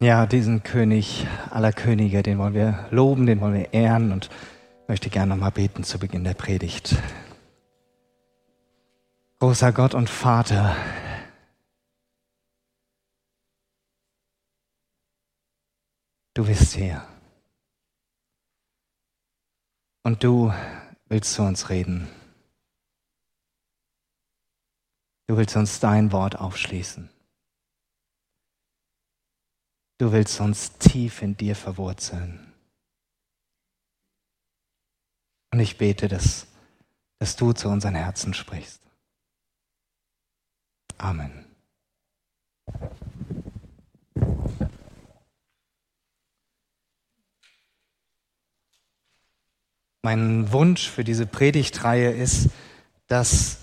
Ja, diesen König aller Könige, den wollen wir loben, den wollen wir ehren und möchte gerne nochmal beten zu Beginn der Predigt. Großer Gott und Vater, du bist hier. Und du willst zu uns reden. Du willst uns dein Wort aufschließen. Du willst uns tief in dir verwurzeln. Und ich bete, dass, dass du zu unseren Herzen sprichst. Amen. Mein Wunsch für diese Predigtreihe ist, dass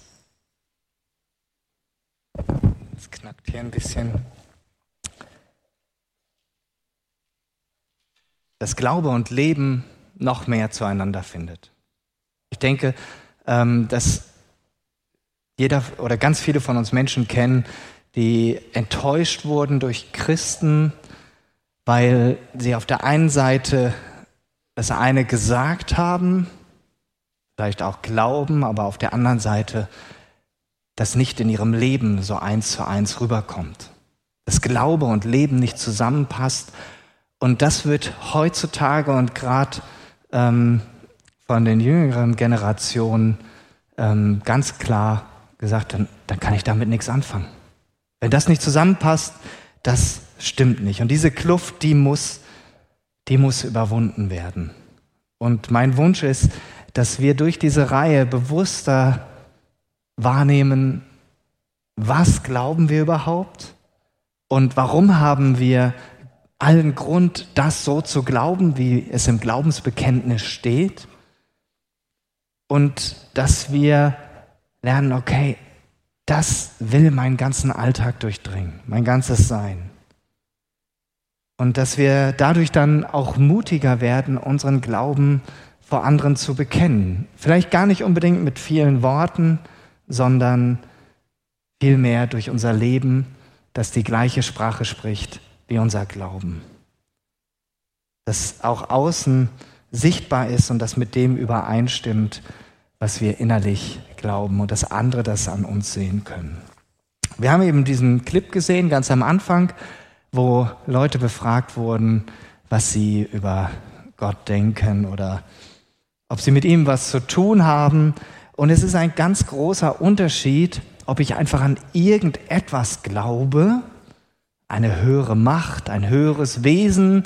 es knackt hier ein bisschen dass Glaube und Leben noch mehr zueinander findet. Ich denke, ähm, dass jeder oder ganz viele von uns Menschen kennen, die enttäuscht wurden durch Christen, weil sie auf der einen Seite das eine gesagt haben, vielleicht auch glauben, aber auf der anderen Seite das nicht in ihrem Leben so eins zu eins rüberkommt. Dass Glaube und Leben nicht zusammenpasst und das wird heutzutage und gerade ähm, von den jüngeren Generationen ähm, ganz klar gesagt, dann, dann kann ich damit nichts anfangen. Wenn das nicht zusammenpasst, das stimmt nicht. Und diese Kluft, die muss, die muss überwunden werden. Und mein Wunsch ist, dass wir durch diese Reihe bewusster wahrnehmen, was glauben wir überhaupt und warum haben wir allen Grund, das so zu glauben, wie es im Glaubensbekenntnis steht. Und dass wir lernen, okay, das will meinen ganzen Alltag durchdringen, mein ganzes Sein. Und dass wir dadurch dann auch mutiger werden, unseren Glauben vor anderen zu bekennen. Vielleicht gar nicht unbedingt mit vielen Worten, sondern vielmehr durch unser Leben, das die gleiche Sprache spricht wie unser Glauben. Dass auch außen sichtbar ist und das mit dem übereinstimmt, was wir innerlich glauben und dass andere das an uns sehen können. Wir haben eben diesen Clip gesehen, ganz am Anfang, wo Leute befragt wurden, was sie über Gott denken oder ob sie mit ihm was zu tun haben. Und es ist ein ganz großer Unterschied, ob ich einfach an irgendetwas glaube eine höhere Macht, ein höheres Wesen,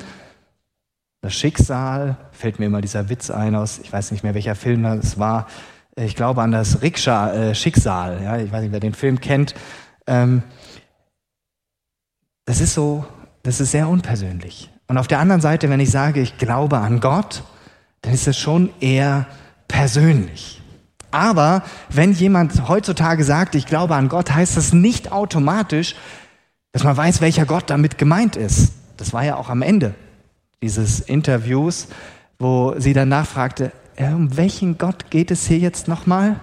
das Schicksal, fällt mir immer dieser Witz ein aus, ich weiß nicht mehr welcher Film das war, ich glaube an das Rikscha, äh, Schicksal, ja, ich weiß nicht, wer den Film kennt. Ähm, das ist so, das ist sehr unpersönlich. Und auf der anderen Seite, wenn ich sage, ich glaube an Gott, dann ist es schon eher persönlich. Aber wenn jemand heutzutage sagt, ich glaube an Gott, heißt das nicht automatisch, dass man weiß, welcher Gott damit gemeint ist. Das war ja auch am Ende dieses Interviews, wo sie dann nachfragte, um welchen Gott geht es hier jetzt nochmal?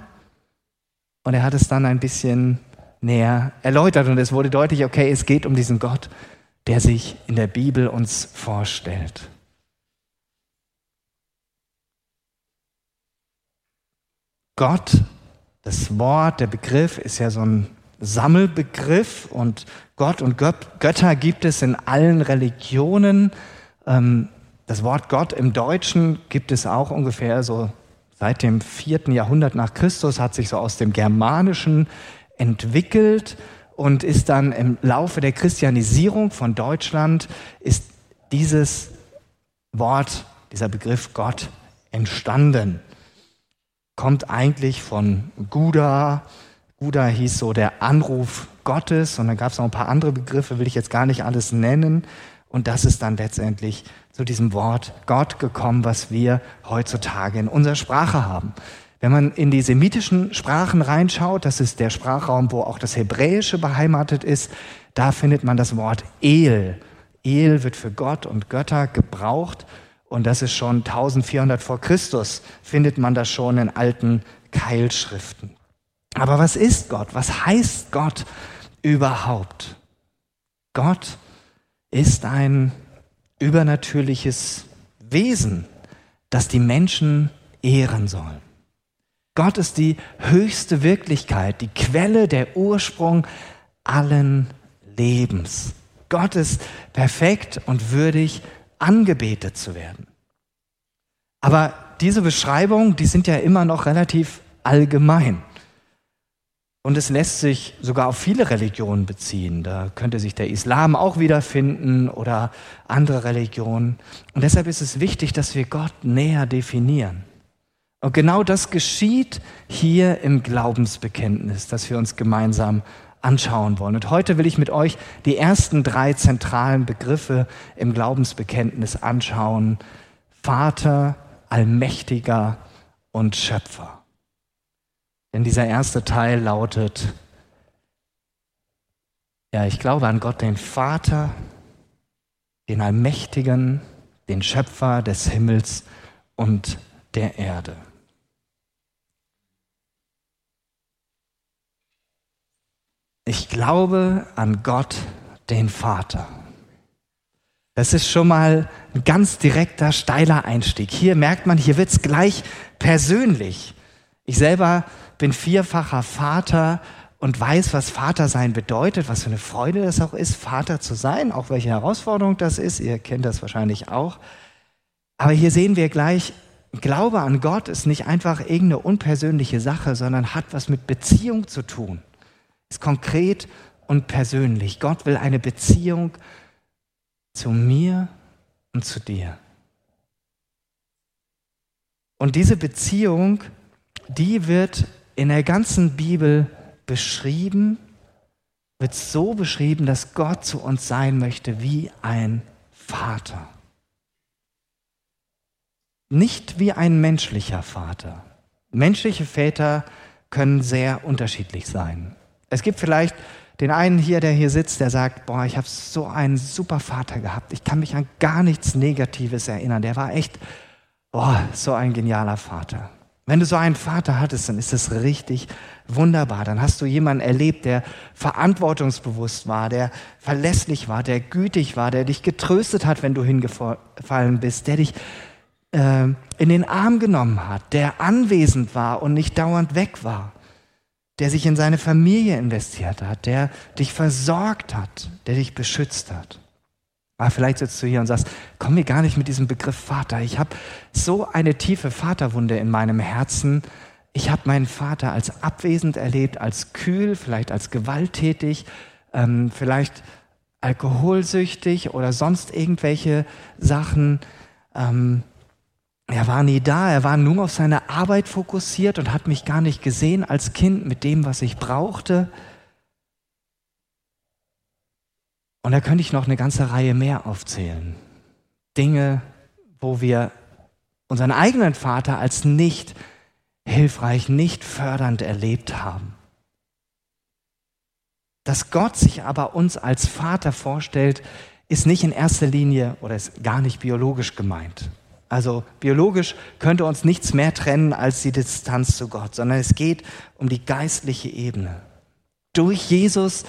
Und er hat es dann ein bisschen näher erläutert und es wurde deutlich, okay, es geht um diesen Gott, der sich in der Bibel uns vorstellt. Gott, das Wort, der Begriff ist ja so ein Sammelbegriff und Gott und Götter gibt es in allen Religionen. Ähm, das Wort Gott im Deutschen gibt es auch ungefähr so seit dem vierten Jahrhundert nach Christus, hat sich so aus dem Germanischen entwickelt und ist dann im Laufe der Christianisierung von Deutschland, ist dieses Wort, dieser Begriff Gott entstanden. Kommt eigentlich von Guda, Buddha hieß so der Anruf Gottes und dann gab es noch ein paar andere Begriffe, will ich jetzt gar nicht alles nennen. Und das ist dann letztendlich zu diesem Wort Gott gekommen, was wir heutzutage in unserer Sprache haben. Wenn man in die semitischen Sprachen reinschaut, das ist der Sprachraum, wo auch das Hebräische beheimatet ist, da findet man das Wort El. El wird für Gott und Götter gebraucht und das ist schon 1400 vor Christus, findet man das schon in alten Keilschriften. Aber was ist Gott? Was heißt Gott überhaupt? Gott ist ein übernatürliches Wesen, das die Menschen ehren soll. Gott ist die höchste Wirklichkeit, die Quelle, der Ursprung allen Lebens. Gott ist perfekt und würdig, angebetet zu werden. Aber diese Beschreibungen, die sind ja immer noch relativ allgemein. Und es lässt sich sogar auf viele Religionen beziehen. Da könnte sich der Islam auch wiederfinden oder andere Religionen. Und deshalb ist es wichtig, dass wir Gott näher definieren. Und genau das geschieht hier im Glaubensbekenntnis, das wir uns gemeinsam anschauen wollen. Und heute will ich mit euch die ersten drei zentralen Begriffe im Glaubensbekenntnis anschauen. Vater, Allmächtiger und Schöpfer. Denn dieser erste Teil lautet, ja, ich glaube an Gott, den Vater, den Allmächtigen, den Schöpfer des Himmels und der Erde. Ich glaube an Gott, den Vater. Das ist schon mal ein ganz direkter, steiler Einstieg. Hier merkt man, hier wird es gleich persönlich. Ich selber bin vierfacher Vater und weiß, was Vater sein bedeutet, was für eine Freude das auch ist, Vater zu sein, auch welche Herausforderung das ist. Ihr kennt das wahrscheinlich auch. Aber hier sehen wir gleich, Glaube an Gott ist nicht einfach irgendeine unpersönliche Sache, sondern hat was mit Beziehung zu tun ist konkret und persönlich. Gott will eine Beziehung zu mir und zu dir. Und diese Beziehung, die wird in der ganzen Bibel beschrieben, wird so beschrieben, dass Gott zu uns sein möchte wie ein Vater. Nicht wie ein menschlicher Vater. Menschliche Väter können sehr unterschiedlich sein. Es gibt vielleicht den einen hier, der hier sitzt, der sagt, boah, ich habe so einen super Vater gehabt. Ich kann mich an gar nichts Negatives erinnern. Der war echt, boah, so ein genialer Vater. Wenn du so einen Vater hattest, dann ist das richtig wunderbar. Dann hast du jemanden erlebt, der verantwortungsbewusst war, der verlässlich war, der gütig war, der dich getröstet hat, wenn du hingefallen bist, der dich äh, in den Arm genommen hat, der anwesend war und nicht dauernd weg war der sich in seine Familie investiert hat, der dich versorgt hat, der dich beschützt hat. Aber vielleicht sitzt du hier und sagst, komm mir gar nicht mit diesem Begriff Vater. Ich habe so eine tiefe Vaterwunde in meinem Herzen. Ich habe meinen Vater als abwesend erlebt, als kühl, vielleicht als gewalttätig, ähm, vielleicht alkoholsüchtig oder sonst irgendwelche Sachen. Ähm, er war nie da, er war nur auf seine Arbeit fokussiert und hat mich gar nicht gesehen als Kind mit dem, was ich brauchte. Und da könnte ich noch eine ganze Reihe mehr aufzählen. Dinge, wo wir unseren eigenen Vater als nicht hilfreich, nicht fördernd erlebt haben. Dass Gott sich aber uns als Vater vorstellt, ist nicht in erster Linie oder ist gar nicht biologisch gemeint. Also biologisch könnte uns nichts mehr trennen als die Distanz zu Gott, sondern es geht um die geistliche Ebene. Durch Jesus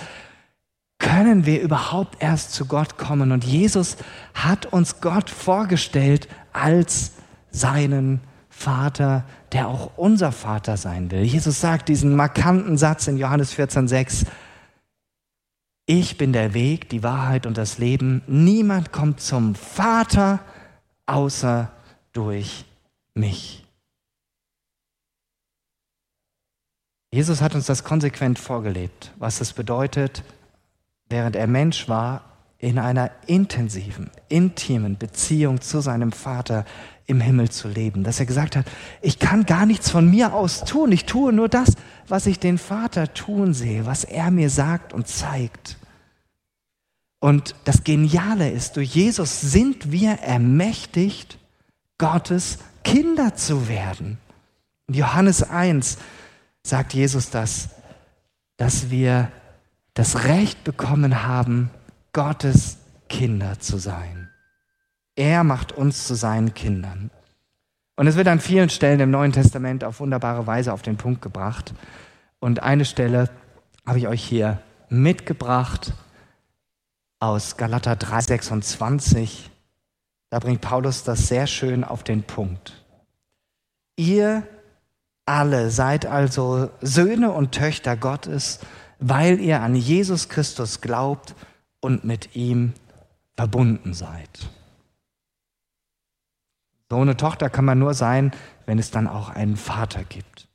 können wir überhaupt erst zu Gott kommen. Und Jesus hat uns Gott vorgestellt als seinen Vater, der auch unser Vater sein will. Jesus sagt diesen markanten Satz in Johannes 14,6. Ich bin der Weg, die Wahrheit und das Leben. Niemand kommt zum Vater, außer durch mich. Jesus hat uns das konsequent vorgelebt, was es bedeutet, während er Mensch war, in einer intensiven, intimen Beziehung zu seinem Vater im Himmel zu leben. Dass er gesagt hat, ich kann gar nichts von mir aus tun, ich tue nur das, was ich den Vater tun sehe, was er mir sagt und zeigt. Und das Geniale ist, durch Jesus sind wir ermächtigt, Gottes Kinder zu werden. In Johannes 1 sagt Jesus das, dass wir das Recht bekommen haben, Gottes Kinder zu sein. Er macht uns zu seinen Kindern. Und es wird an vielen Stellen im Neuen Testament auf wunderbare Weise auf den Punkt gebracht. Und eine Stelle habe ich euch hier mitgebracht aus Galater 3:26. Da bringt Paulus das sehr schön auf den Punkt. Ihr alle seid also Söhne und Töchter Gottes, weil ihr an Jesus Christus glaubt und mit ihm verbunden seid. So eine Tochter kann man nur sein, wenn es dann auch einen Vater gibt.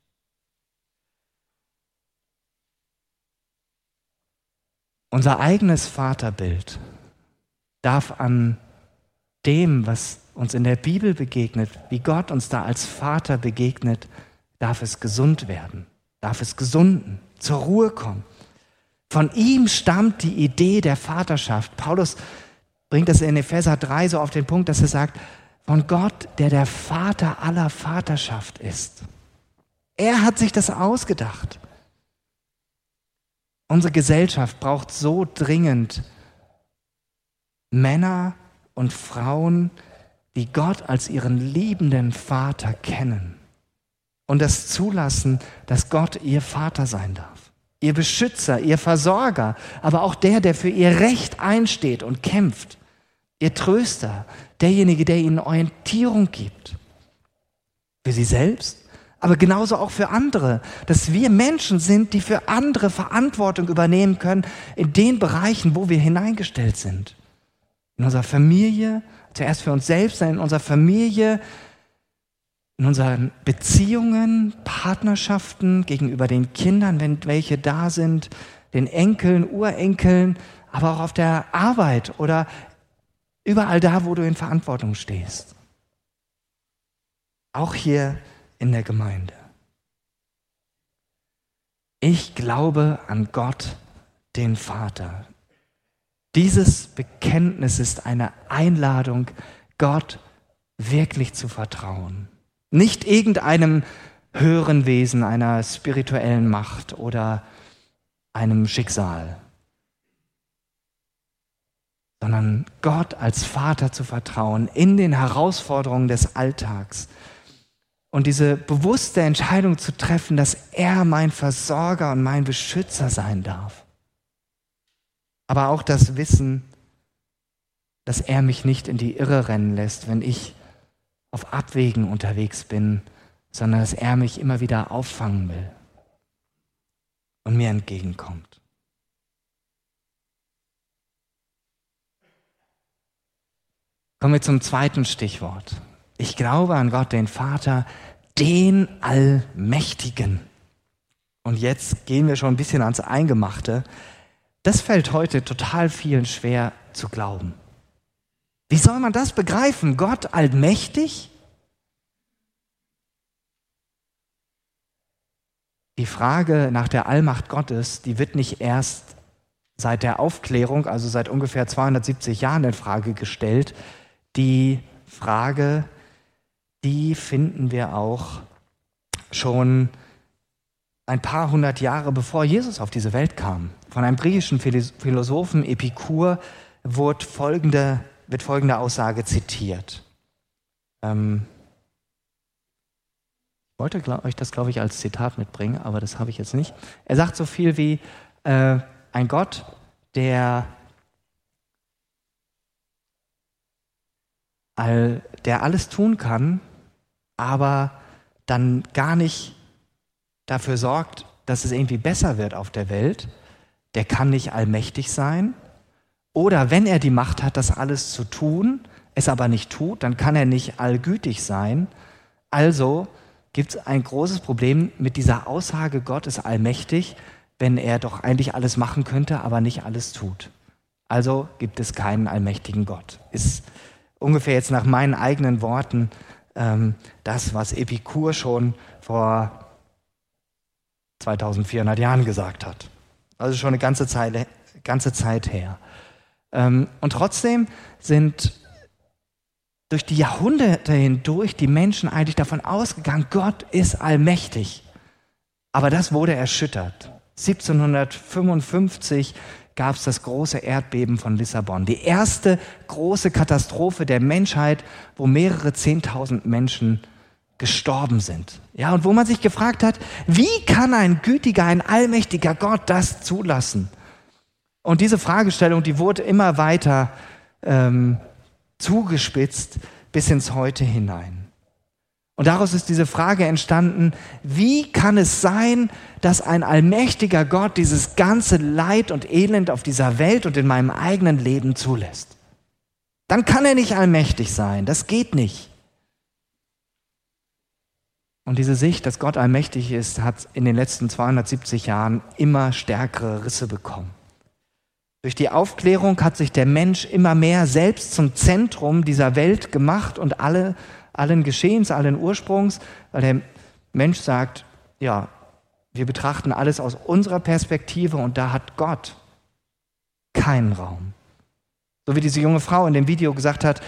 Unser eigenes Vaterbild darf an dem, was uns in der Bibel begegnet, wie Gott uns da als Vater begegnet, darf es gesund werden, darf es gesunden, zur Ruhe kommen. Von ihm stammt die Idee der Vaterschaft. Paulus bringt das in Epheser 3 so auf den Punkt, dass er sagt, von Gott, der der Vater aller Vaterschaft ist. Er hat sich das ausgedacht. Unsere Gesellschaft braucht so dringend Männer und Frauen, die Gott als ihren liebenden Vater kennen und das zulassen, dass Gott ihr Vater sein darf, ihr Beschützer, ihr Versorger, aber auch der, der für ihr Recht einsteht und kämpft, ihr Tröster, derjenige, der ihnen Orientierung gibt. Für sie selbst, aber genauso auch für andere, dass wir Menschen sind, die für andere Verantwortung übernehmen können in den Bereichen, wo wir hineingestellt sind. In unserer Familie, zuerst für uns selbst, dann in unserer Familie, in unseren Beziehungen, Partnerschaften gegenüber den Kindern, wenn welche da sind, den Enkeln, Urenkeln, aber auch auf der Arbeit oder Überall da, wo du in Verantwortung stehst. Auch hier in der Gemeinde. Ich glaube an Gott, den Vater. Dieses Bekenntnis ist eine Einladung, Gott wirklich zu vertrauen. Nicht irgendeinem höheren Wesen, einer spirituellen Macht oder einem Schicksal sondern Gott als Vater zu vertrauen in den Herausforderungen des Alltags und diese bewusste Entscheidung zu treffen, dass er mein Versorger und mein Beschützer sein darf. Aber auch das Wissen, dass er mich nicht in die Irre rennen lässt, wenn ich auf Abwägen unterwegs bin, sondern dass er mich immer wieder auffangen will und mir entgegenkommt. Kommen wir zum zweiten Stichwort. Ich glaube an Gott, den Vater, den Allmächtigen. Und jetzt gehen wir schon ein bisschen ans Eingemachte. Das fällt heute total vielen schwer zu glauben. Wie soll man das begreifen? Gott allmächtig? Die Frage nach der Allmacht Gottes, die wird nicht erst seit der Aufklärung, also seit ungefähr 270 Jahren in Frage gestellt, die Frage, die finden wir auch schon ein paar hundert Jahre bevor Jesus auf diese Welt kam. Von einem griechischen Philosophen Epikur wird folgende, wird folgende Aussage zitiert. Ähm, ich wollte euch das, glaube ich, als Zitat mitbringen, aber das habe ich jetzt nicht. Er sagt so viel wie, äh, ein Gott, der all, der alles tun kann, aber dann gar nicht dafür sorgt, dass es irgendwie besser wird auf der Welt, der kann nicht allmächtig sein. Oder wenn er die Macht hat, das alles zu tun, es aber nicht tut, dann kann er nicht allgütig sein. Also gibt es ein großes Problem mit dieser Aussage, Gott ist allmächtig, wenn er doch eigentlich alles machen könnte, aber nicht alles tut. Also gibt es keinen allmächtigen Gott. Ist ungefähr jetzt nach meinen eigenen Worten ähm, das, was Epikur schon vor 2400 Jahren gesagt hat. Also schon eine ganze Zeit, ganze Zeit her. Ähm, und trotzdem sind durch die Jahrhunderte hindurch die Menschen eigentlich davon ausgegangen, Gott ist allmächtig. Aber das wurde erschüttert. 1755 gab es das große Erdbeben von Lissabon. Die erste große Katastrophe der Menschheit, wo mehrere Zehntausend Menschen gestorben sind. Ja, und wo man sich gefragt hat, wie kann ein gütiger, ein allmächtiger Gott das zulassen? Und diese Fragestellung, die wurde immer weiter ähm, zugespitzt bis ins Heute hinein. Und daraus ist diese Frage entstanden, wie kann es sein, dass ein allmächtiger Gott dieses ganze Leid und Elend auf dieser Welt und in meinem eigenen Leben zulässt? Dann kann er nicht allmächtig sein, das geht nicht. Und diese Sicht, dass Gott allmächtig ist, hat in den letzten 270 Jahren immer stärkere Risse bekommen. Durch die Aufklärung hat sich der Mensch immer mehr selbst zum Zentrum dieser Welt gemacht und alle, allen Geschehens, allen Ursprungs, weil der Mensch sagt, ja, wir betrachten alles aus unserer Perspektive und da hat Gott keinen Raum. So wie diese junge Frau in dem Video gesagt hat,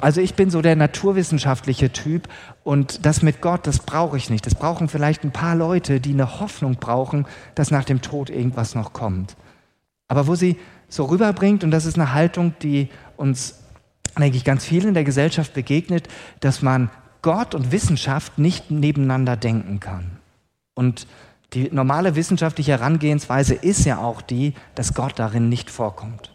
also ich bin so der naturwissenschaftliche Typ und das mit Gott, das brauche ich nicht. Das brauchen vielleicht ein paar Leute, die eine Hoffnung brauchen, dass nach dem Tod irgendwas noch kommt. Aber wo sie so rüberbringt, und das ist eine Haltung, die uns, denke ich, ganz viel in der Gesellschaft begegnet, dass man Gott und Wissenschaft nicht nebeneinander denken kann. Und die normale wissenschaftliche Herangehensweise ist ja auch die, dass Gott darin nicht vorkommt.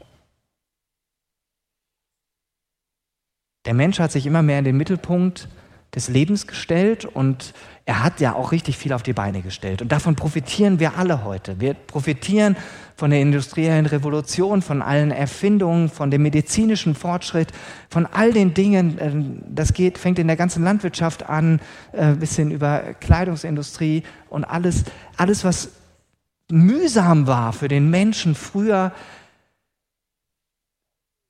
Der Mensch hat sich immer mehr in den Mittelpunkt des Lebens gestellt und er hat ja auch richtig viel auf die Beine gestellt. Und davon profitieren wir alle heute. Wir profitieren von der industriellen Revolution, von allen Erfindungen, von dem medizinischen Fortschritt, von all den Dingen. Ähm, das geht, fängt in der ganzen Landwirtschaft an, äh, bis hin über Kleidungsindustrie und alles, alles, was mühsam war für den Menschen früher,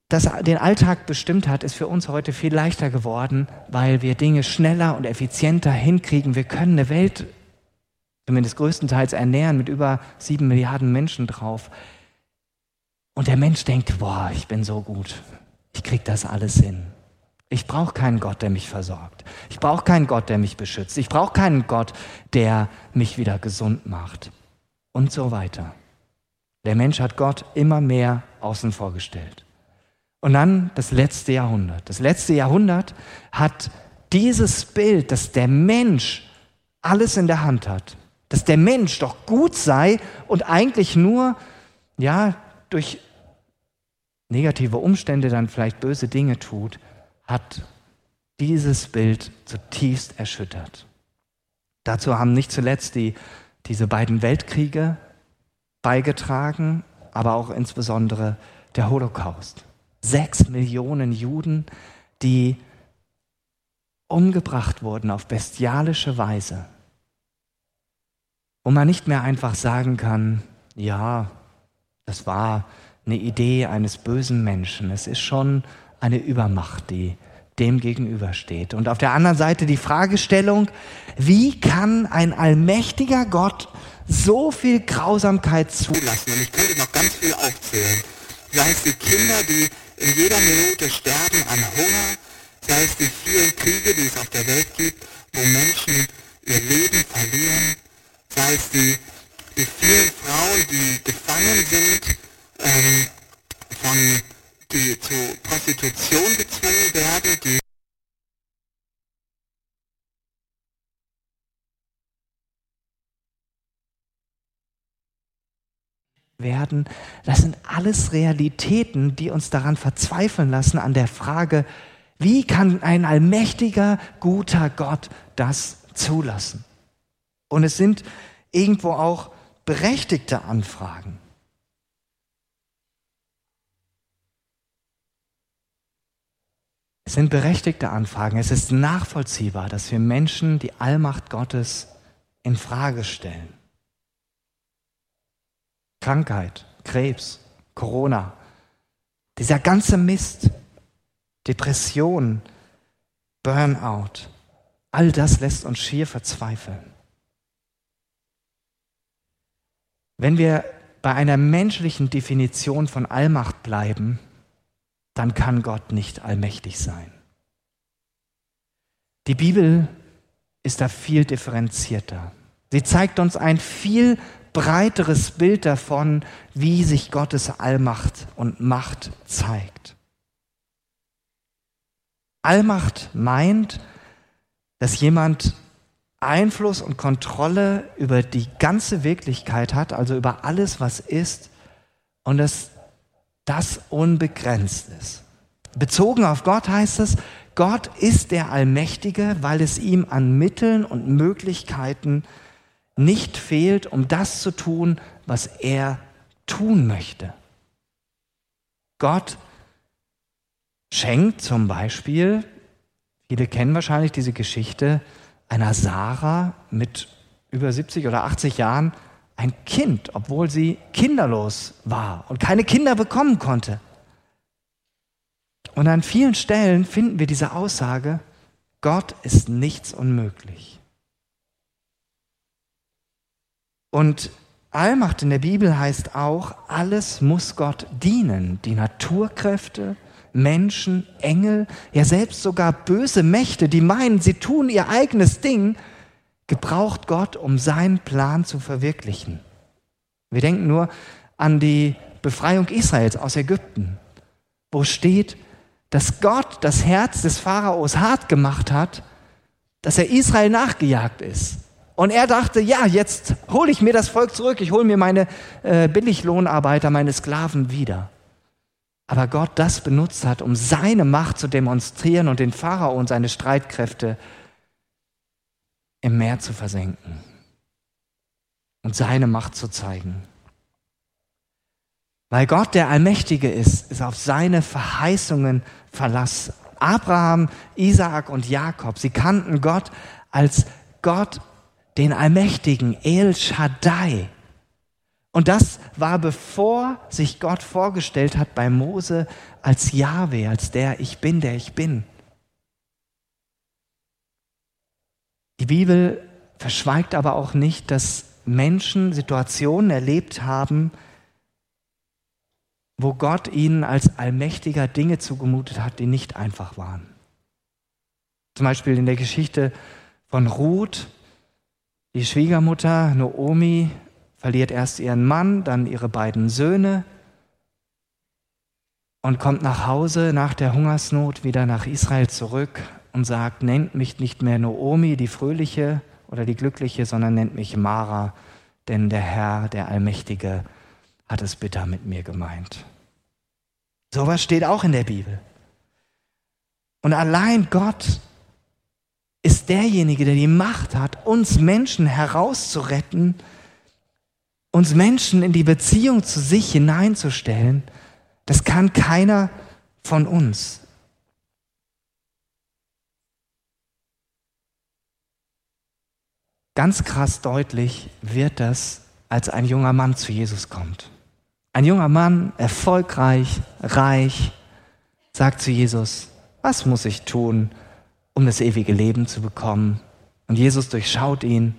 das den Alltag bestimmt hat, ist für uns heute viel leichter geworden, weil wir Dinge schneller und effizienter hinkriegen. Wir können eine Welt zumindest größtenteils ernähren mit über sieben Milliarden Menschen drauf. Und der Mensch denkt, boah, ich bin so gut, ich krieg das alles hin. Ich brauche keinen Gott, der mich versorgt. Ich brauche keinen Gott, der mich beschützt. Ich brauche keinen Gott, der mich wieder gesund macht. Und so weiter. Der Mensch hat Gott immer mehr außen vorgestellt. Und dann das letzte Jahrhundert. Das letzte Jahrhundert hat dieses Bild, dass der Mensch alles in der Hand hat, dass der Mensch doch gut sei und eigentlich nur, ja, durch negative Umstände dann vielleicht böse Dinge tut, hat dieses Bild zutiefst erschüttert. Dazu haben nicht zuletzt die, diese beiden Weltkriege beigetragen, aber auch insbesondere der Holocaust sechs Millionen Juden, die umgebracht wurden auf bestialische Weise. Wo man nicht mehr einfach sagen kann, ja, das war eine Idee eines bösen Menschen. Es ist schon eine Übermacht, die dem gegenübersteht. Und auf der anderen Seite die Fragestellung, wie kann ein allmächtiger Gott so viel Grausamkeit zulassen? Und ich könnte noch ganz viel aufzählen. Sei es die Kinder, die in jeder Minute sterben an Hunger, sei es die vielen Kriege, die es auf der Welt gibt, wo Menschen ihr Leben verlieren, sei es die, die vielen Frauen, die gefangen sind, ähm, von, die zu Prostitution gezwungen werden, die werden. Das sind alles Realitäten, die uns daran verzweifeln lassen an der Frage, wie kann ein allmächtiger, guter Gott das zulassen? Und es sind irgendwo auch berechtigte Anfragen. Es sind berechtigte Anfragen. Es ist nachvollziehbar, dass wir Menschen die Allmacht Gottes in Frage stellen. Krankheit, Krebs, Corona, dieser ganze Mist, Depression, Burnout, all das lässt uns schier verzweifeln. Wenn wir bei einer menschlichen Definition von Allmacht bleiben, dann kann Gott nicht allmächtig sein. Die Bibel ist da viel differenzierter. Sie zeigt uns ein viel breiteres Bild davon, wie sich Gottes Allmacht und Macht zeigt. Allmacht meint, dass jemand Einfluss und Kontrolle über die ganze Wirklichkeit hat, also über alles, was ist, und dass das unbegrenzt ist. Bezogen auf Gott heißt es, Gott ist der Allmächtige, weil es ihm an Mitteln und Möglichkeiten nicht fehlt, um das zu tun, was er tun möchte. Gott schenkt zum Beispiel, viele kennen wahrscheinlich diese Geschichte, einer Sarah mit über 70 oder 80 Jahren ein Kind, obwohl sie kinderlos war und keine Kinder bekommen konnte. Und an vielen Stellen finden wir diese Aussage, Gott ist nichts unmöglich. Und Allmacht in der Bibel heißt auch, alles muss Gott dienen. Die Naturkräfte, Menschen, Engel, ja selbst sogar böse Mächte, die meinen, sie tun ihr eigenes Ding, gebraucht Gott, um seinen Plan zu verwirklichen. Wir denken nur an die Befreiung Israels aus Ägypten, wo steht, dass Gott das Herz des Pharaos hart gemacht hat, dass er Israel nachgejagt ist. Und er dachte, ja, jetzt hole ich mir das Volk zurück, ich hole mir meine äh, Billiglohnarbeiter, meine Sklaven wieder. Aber Gott das benutzt hat, um seine Macht zu demonstrieren und den Pharao und seine Streitkräfte im Meer zu versenken und seine Macht zu zeigen. Weil Gott der Allmächtige ist, ist auf seine Verheißungen Verlass. Abraham, Isaak und Jakob, sie kannten Gott als Gott, den Allmächtigen, El Shaddai. Und das war bevor sich Gott vorgestellt hat bei Mose als Jahwe, als der Ich bin, der ich bin. Die Bibel verschweigt aber auch nicht, dass Menschen Situationen erlebt haben, wo Gott ihnen als Allmächtiger Dinge zugemutet hat, die nicht einfach waren. Zum Beispiel in der Geschichte von Ruth, die Schwiegermutter Noomi verliert erst ihren Mann, dann ihre beiden Söhne und kommt nach Hause nach der Hungersnot wieder nach Israel zurück und sagt, nennt mich nicht mehr Noomi, die fröhliche oder die glückliche, sondern nennt mich Mara, denn der Herr, der Allmächtige, hat es bitter mit mir gemeint. Sowas steht auch in der Bibel. Und allein Gott ist derjenige, der die Macht hat, uns Menschen herauszuretten, uns Menschen in die Beziehung zu sich hineinzustellen. Das kann keiner von uns. Ganz krass deutlich wird das, als ein junger Mann zu Jesus kommt. Ein junger Mann, erfolgreich, reich, sagt zu Jesus, was muss ich tun, um das ewige Leben zu bekommen? Und Jesus durchschaut ihn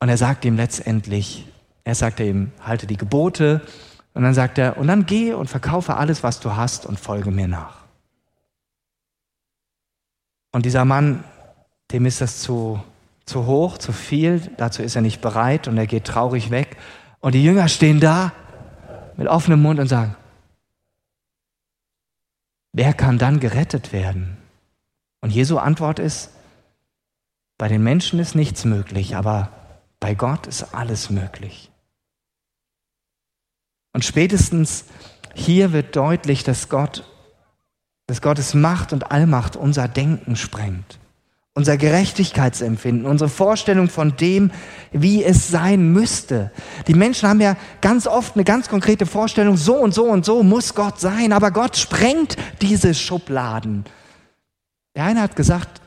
und er sagt ihm letztendlich, er sagt ihm, halte die Gebote und dann sagt er, und dann geh und verkaufe alles, was du hast und folge mir nach. Und dieser Mann, dem ist das zu, zu hoch, zu viel, dazu ist er nicht bereit und er geht traurig weg. Und die Jünger stehen da mit offenem Mund und sagen, wer kann dann gerettet werden? Und Jesu Antwort ist, bei den Menschen ist nichts möglich, aber bei Gott ist alles möglich. Und spätestens hier wird deutlich, dass Gott, dass Gottes Macht und Allmacht unser Denken sprengt unser Gerechtigkeitsempfinden, unsere Vorstellung von dem, wie es sein müsste. Die Menschen haben ja ganz oft eine ganz konkrete Vorstellung, so und so und so muss Gott sein, aber Gott sprengt diese Schubladen. Der eine hat gesagt,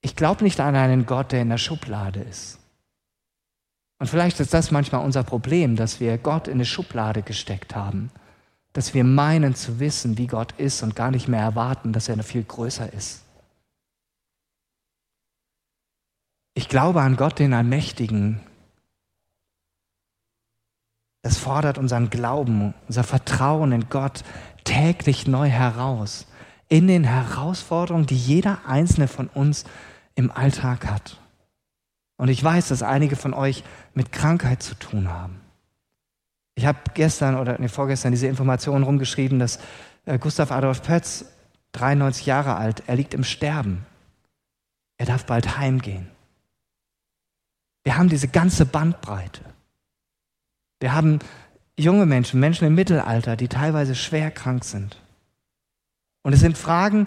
ich glaube nicht an einen Gott, der in der Schublade ist. Und vielleicht ist das manchmal unser Problem, dass wir Gott in eine Schublade gesteckt haben, dass wir meinen zu wissen, wie Gott ist und gar nicht mehr erwarten, dass er viel größer ist. Ich glaube an Gott, den Allmächtigen. Das fordert unseren Glauben, unser Vertrauen in Gott täglich neu heraus. In den Herausforderungen, die jeder einzelne von uns im Alltag hat. Und ich weiß, dass einige von euch mit Krankheit zu tun haben. Ich habe gestern oder nee, vorgestern diese Information rumgeschrieben, dass äh, Gustav Adolf Pötz, 93 Jahre alt, er liegt im Sterben. Er darf bald heimgehen. Wir haben diese ganze Bandbreite. Wir haben junge Menschen, Menschen im Mittelalter, die teilweise schwer krank sind. Und es sind Fragen,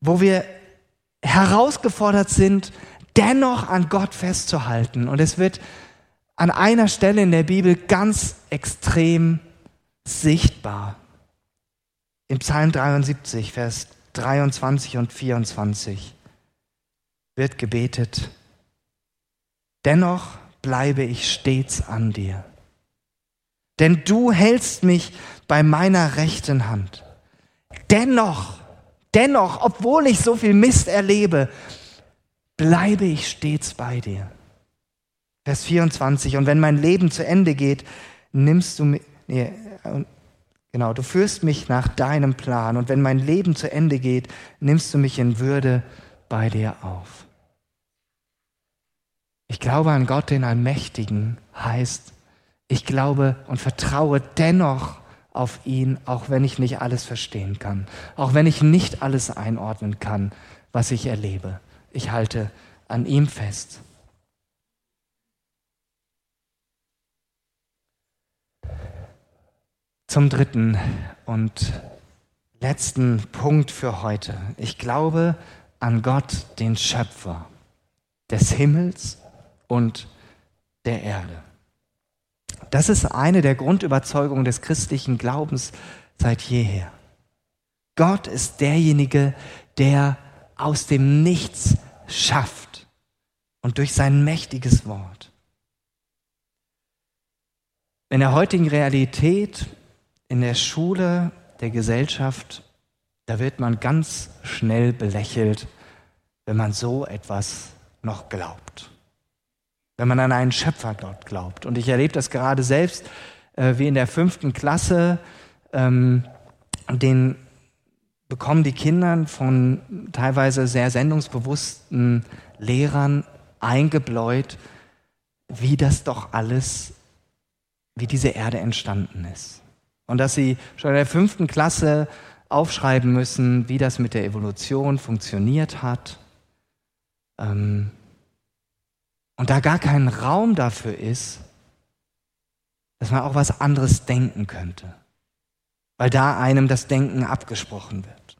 wo wir herausgefordert sind, dennoch an Gott festzuhalten. Und es wird an einer Stelle in der Bibel ganz extrem sichtbar. Im Psalm 73, Vers 23 und 24 wird gebetet, dennoch bleibe ich stets an dir. Denn du hältst mich bei meiner rechten Hand. Dennoch, dennoch, obwohl ich so viel Mist erlebe, bleibe ich stets bei dir. Vers 24, und wenn mein Leben zu Ende geht, nimmst du mich, nee, genau, du führst mich nach deinem Plan, und wenn mein Leben zu Ende geht, nimmst du mich in Würde bei dir auf. Ich glaube an Gott, den Allmächtigen, heißt, ich glaube und vertraue dennoch auf ihn, auch wenn ich nicht alles verstehen kann, auch wenn ich nicht alles einordnen kann, was ich erlebe. Ich halte an ihm fest. Zum dritten und letzten Punkt für heute. Ich glaube an Gott, den Schöpfer des Himmels und der Erde. Das ist eine der Grundüberzeugungen des christlichen Glaubens seit jeher. Gott ist derjenige, der aus dem Nichts schafft und durch sein mächtiges Wort. In der heutigen Realität, in der Schule, der Gesellschaft, da wird man ganz schnell belächelt, wenn man so etwas noch glaubt wenn man an einen Schöpfer dort glaubt. Und ich erlebe das gerade selbst, äh, wie in der fünften Klasse, ähm, den bekommen die Kinder von teilweise sehr sendungsbewussten Lehrern eingebläut, wie das doch alles, wie diese Erde entstanden ist. Und dass sie schon in der fünften Klasse aufschreiben müssen, wie das mit der Evolution funktioniert hat. Ähm, und da gar kein Raum dafür ist, dass man auch was anderes denken könnte, weil da einem das Denken abgesprochen wird.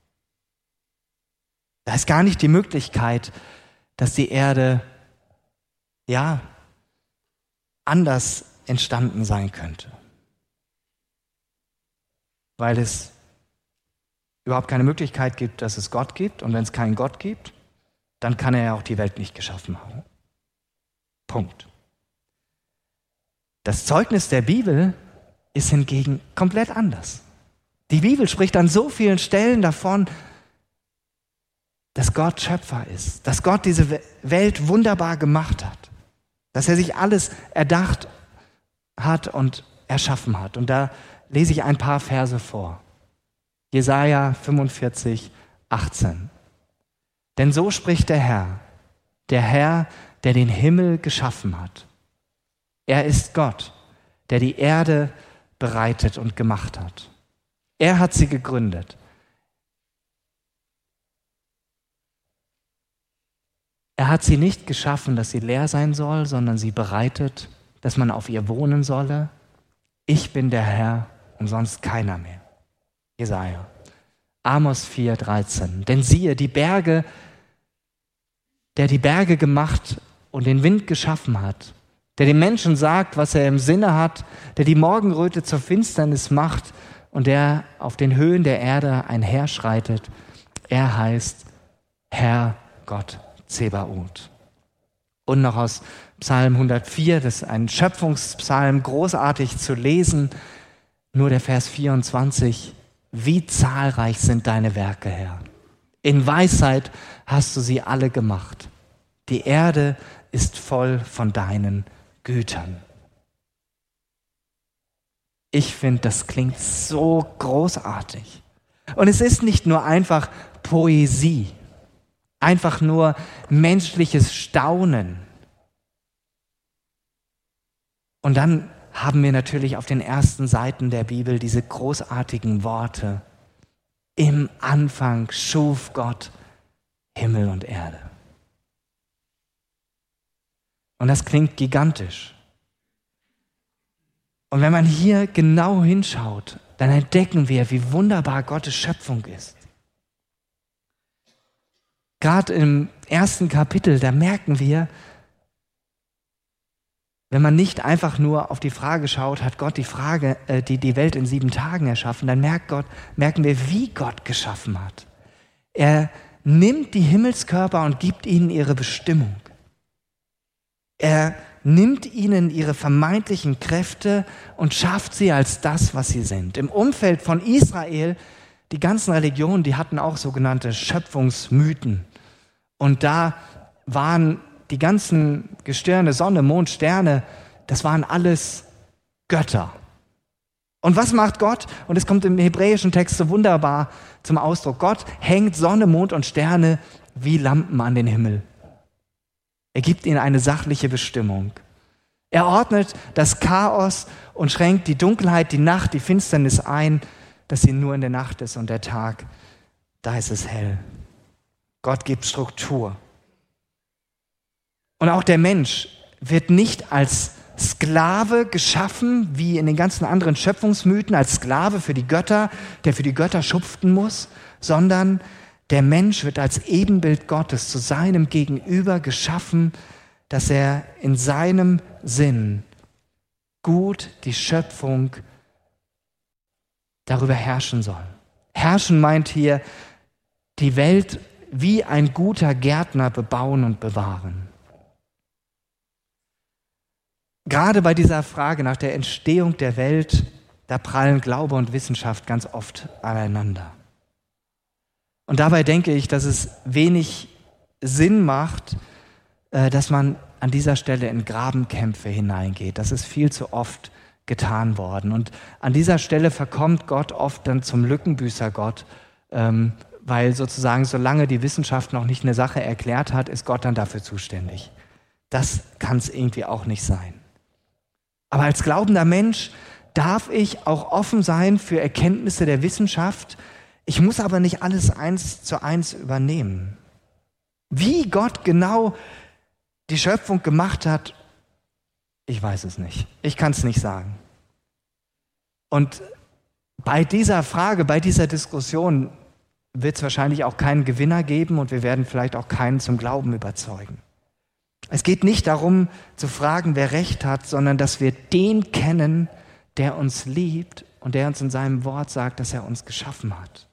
Da ist gar nicht die Möglichkeit, dass die Erde ja anders entstanden sein könnte, weil es überhaupt keine Möglichkeit gibt, dass es Gott gibt und wenn es keinen Gott gibt, dann kann er ja auch die Welt nicht geschaffen haben. Punkt. Das Zeugnis der Bibel ist hingegen komplett anders. Die Bibel spricht an so vielen Stellen davon, dass Gott Schöpfer ist, dass Gott diese Welt wunderbar gemacht hat, dass er sich alles erdacht hat und erschaffen hat. Und da lese ich ein paar Verse vor. Jesaja 45, 18. Denn so spricht der Herr, der Herr, der den Himmel geschaffen hat. Er ist Gott, der die Erde bereitet und gemacht hat. Er hat sie gegründet. Er hat sie nicht geschaffen, dass sie leer sein soll, sondern sie bereitet, dass man auf ihr wohnen solle. Ich bin der Herr und sonst keiner mehr. Jesaja. Amos 4,13. Denn siehe, die Berge, der die Berge gemacht und den Wind geschaffen hat, der dem Menschen sagt, was er im Sinne hat, der die Morgenröte zur Finsternis macht und der auf den Höhen der Erde einherschreitet, er heißt Herr Gott Zebaoth. Und noch aus Psalm 104, das ist ein Schöpfungspsalm, großartig zu lesen, nur der Vers 24, wie zahlreich sind deine Werke, Herr. In Weisheit hast du sie alle gemacht. Die Erde ist voll von deinen Gütern. Ich finde, das klingt so großartig. Und es ist nicht nur einfach Poesie, einfach nur menschliches Staunen. Und dann haben wir natürlich auf den ersten Seiten der Bibel diese großartigen Worte. Im Anfang schuf Gott Himmel und Erde. Und das klingt gigantisch. Und wenn man hier genau hinschaut, dann entdecken wir, wie wunderbar Gottes Schöpfung ist. Gerade im ersten Kapitel, da merken wir, wenn man nicht einfach nur auf die Frage schaut, hat Gott die Frage, äh, die, die Welt in sieben Tagen erschaffen, dann merkt Gott, merken wir, wie Gott geschaffen hat. Er nimmt die Himmelskörper und gibt ihnen ihre Bestimmung. Er nimmt ihnen ihre vermeintlichen Kräfte und schafft sie als das, was sie sind. Im Umfeld von Israel, die ganzen Religionen, die hatten auch sogenannte Schöpfungsmythen. Und da waren die ganzen Gestirne, Sonne, Mond, Sterne, das waren alles Götter. Und was macht Gott? Und es kommt im hebräischen Text so wunderbar zum Ausdruck. Gott hängt Sonne, Mond und Sterne wie Lampen an den Himmel. Er gibt ihnen eine sachliche Bestimmung. Er ordnet das Chaos und schränkt die Dunkelheit, die Nacht, die Finsternis ein, dass sie nur in der Nacht ist und der Tag, da ist es hell. Gott gibt Struktur. Und auch der Mensch wird nicht als Sklave geschaffen, wie in den ganzen anderen Schöpfungsmythen, als Sklave für die Götter, der für die Götter schuften muss, sondern der Mensch wird als Ebenbild Gottes zu seinem Gegenüber geschaffen, dass er in seinem Sinn gut die Schöpfung darüber herrschen soll. Herrschen meint hier die Welt wie ein guter Gärtner bebauen und bewahren. Gerade bei dieser Frage nach der Entstehung der Welt, da prallen Glaube und Wissenschaft ganz oft aneinander. Und dabei denke ich, dass es wenig Sinn macht, äh, dass man an dieser Stelle in Grabenkämpfe hineingeht. Das ist viel zu oft getan worden. Und an dieser Stelle verkommt Gott oft dann zum Lückenbüßer-Gott, ähm, weil sozusagen, solange die Wissenschaft noch nicht eine Sache erklärt hat, ist Gott dann dafür zuständig. Das kann es irgendwie auch nicht sein. Aber als glaubender Mensch darf ich auch offen sein für Erkenntnisse der Wissenschaft, ich muss aber nicht alles eins zu eins übernehmen. Wie Gott genau die Schöpfung gemacht hat, ich weiß es nicht. Ich kann es nicht sagen. Und bei dieser Frage, bei dieser Diskussion wird es wahrscheinlich auch keinen Gewinner geben und wir werden vielleicht auch keinen zum Glauben überzeugen. Es geht nicht darum zu fragen, wer recht hat, sondern dass wir den kennen, der uns liebt und der uns in seinem Wort sagt, dass er uns geschaffen hat.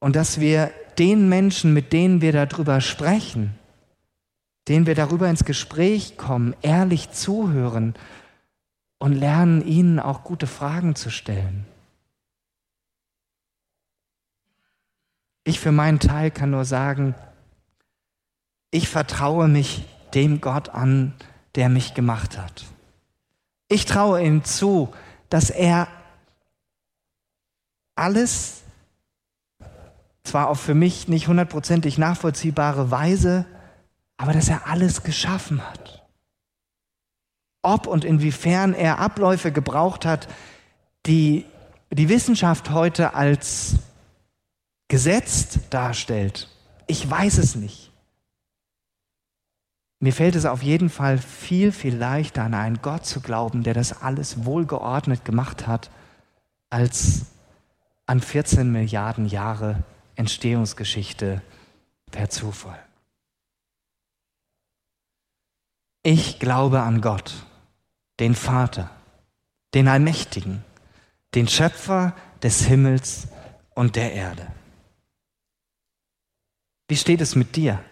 Und dass wir den Menschen, mit denen wir darüber sprechen, denen wir darüber ins Gespräch kommen, ehrlich zuhören und lernen, ihnen auch gute Fragen zu stellen. Ich für meinen Teil kann nur sagen, ich vertraue mich dem Gott an, der mich gemacht hat. Ich traue ihm zu, dass er alles zwar auf für mich nicht hundertprozentig nachvollziehbare Weise, aber dass er alles geschaffen hat. Ob und inwiefern er Abläufe gebraucht hat, die die Wissenschaft heute als gesetzt darstellt, ich weiß es nicht. Mir fällt es auf jeden Fall viel, viel leichter, an einen Gott zu glauben, der das alles wohlgeordnet gemacht hat, als an 14 Milliarden Jahre Entstehungsgeschichte per Zufall. Ich glaube an Gott, den Vater, den Allmächtigen, den Schöpfer des Himmels und der Erde. Wie steht es mit dir?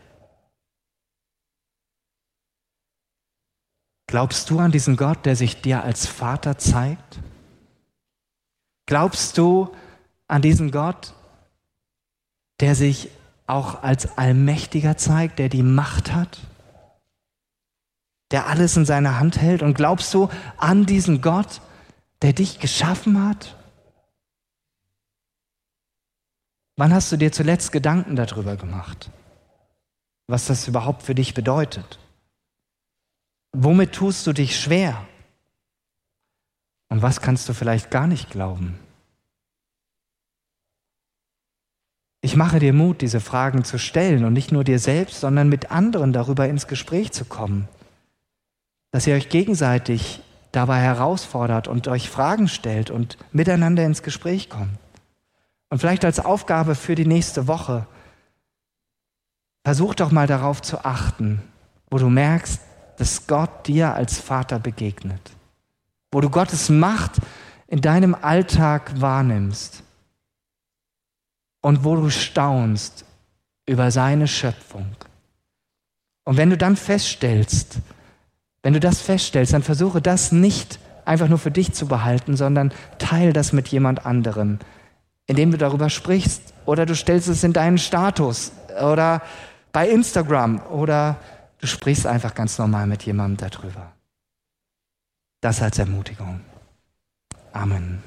Glaubst du an diesen Gott, der sich dir als Vater zeigt? Glaubst du an diesen Gott, der sich auch als Allmächtiger zeigt, der die Macht hat, der alles in seiner Hand hält? Und glaubst du an diesen Gott, der dich geschaffen hat? Wann hast du dir zuletzt Gedanken darüber gemacht, was das überhaupt für dich bedeutet? Womit tust du dich schwer? Und was kannst du vielleicht gar nicht glauben? Ich mache dir Mut, diese Fragen zu stellen und nicht nur dir selbst, sondern mit anderen darüber ins Gespräch zu kommen. Dass ihr euch gegenseitig dabei herausfordert und euch Fragen stellt und miteinander ins Gespräch kommt. Und vielleicht als Aufgabe für die nächste Woche, versuch doch mal darauf zu achten, wo du merkst, dass Gott dir als Vater begegnet, wo du Gottes Macht in deinem Alltag wahrnimmst und wo du staunst über seine Schöpfung. Und wenn du dann feststellst, wenn du das feststellst, dann versuche das nicht einfach nur für dich zu behalten, sondern teile das mit jemand anderem, indem du darüber sprichst oder du stellst es in deinen Status oder bei Instagram oder du sprichst einfach ganz normal mit jemandem darüber. Das als Ermutigung. Amen.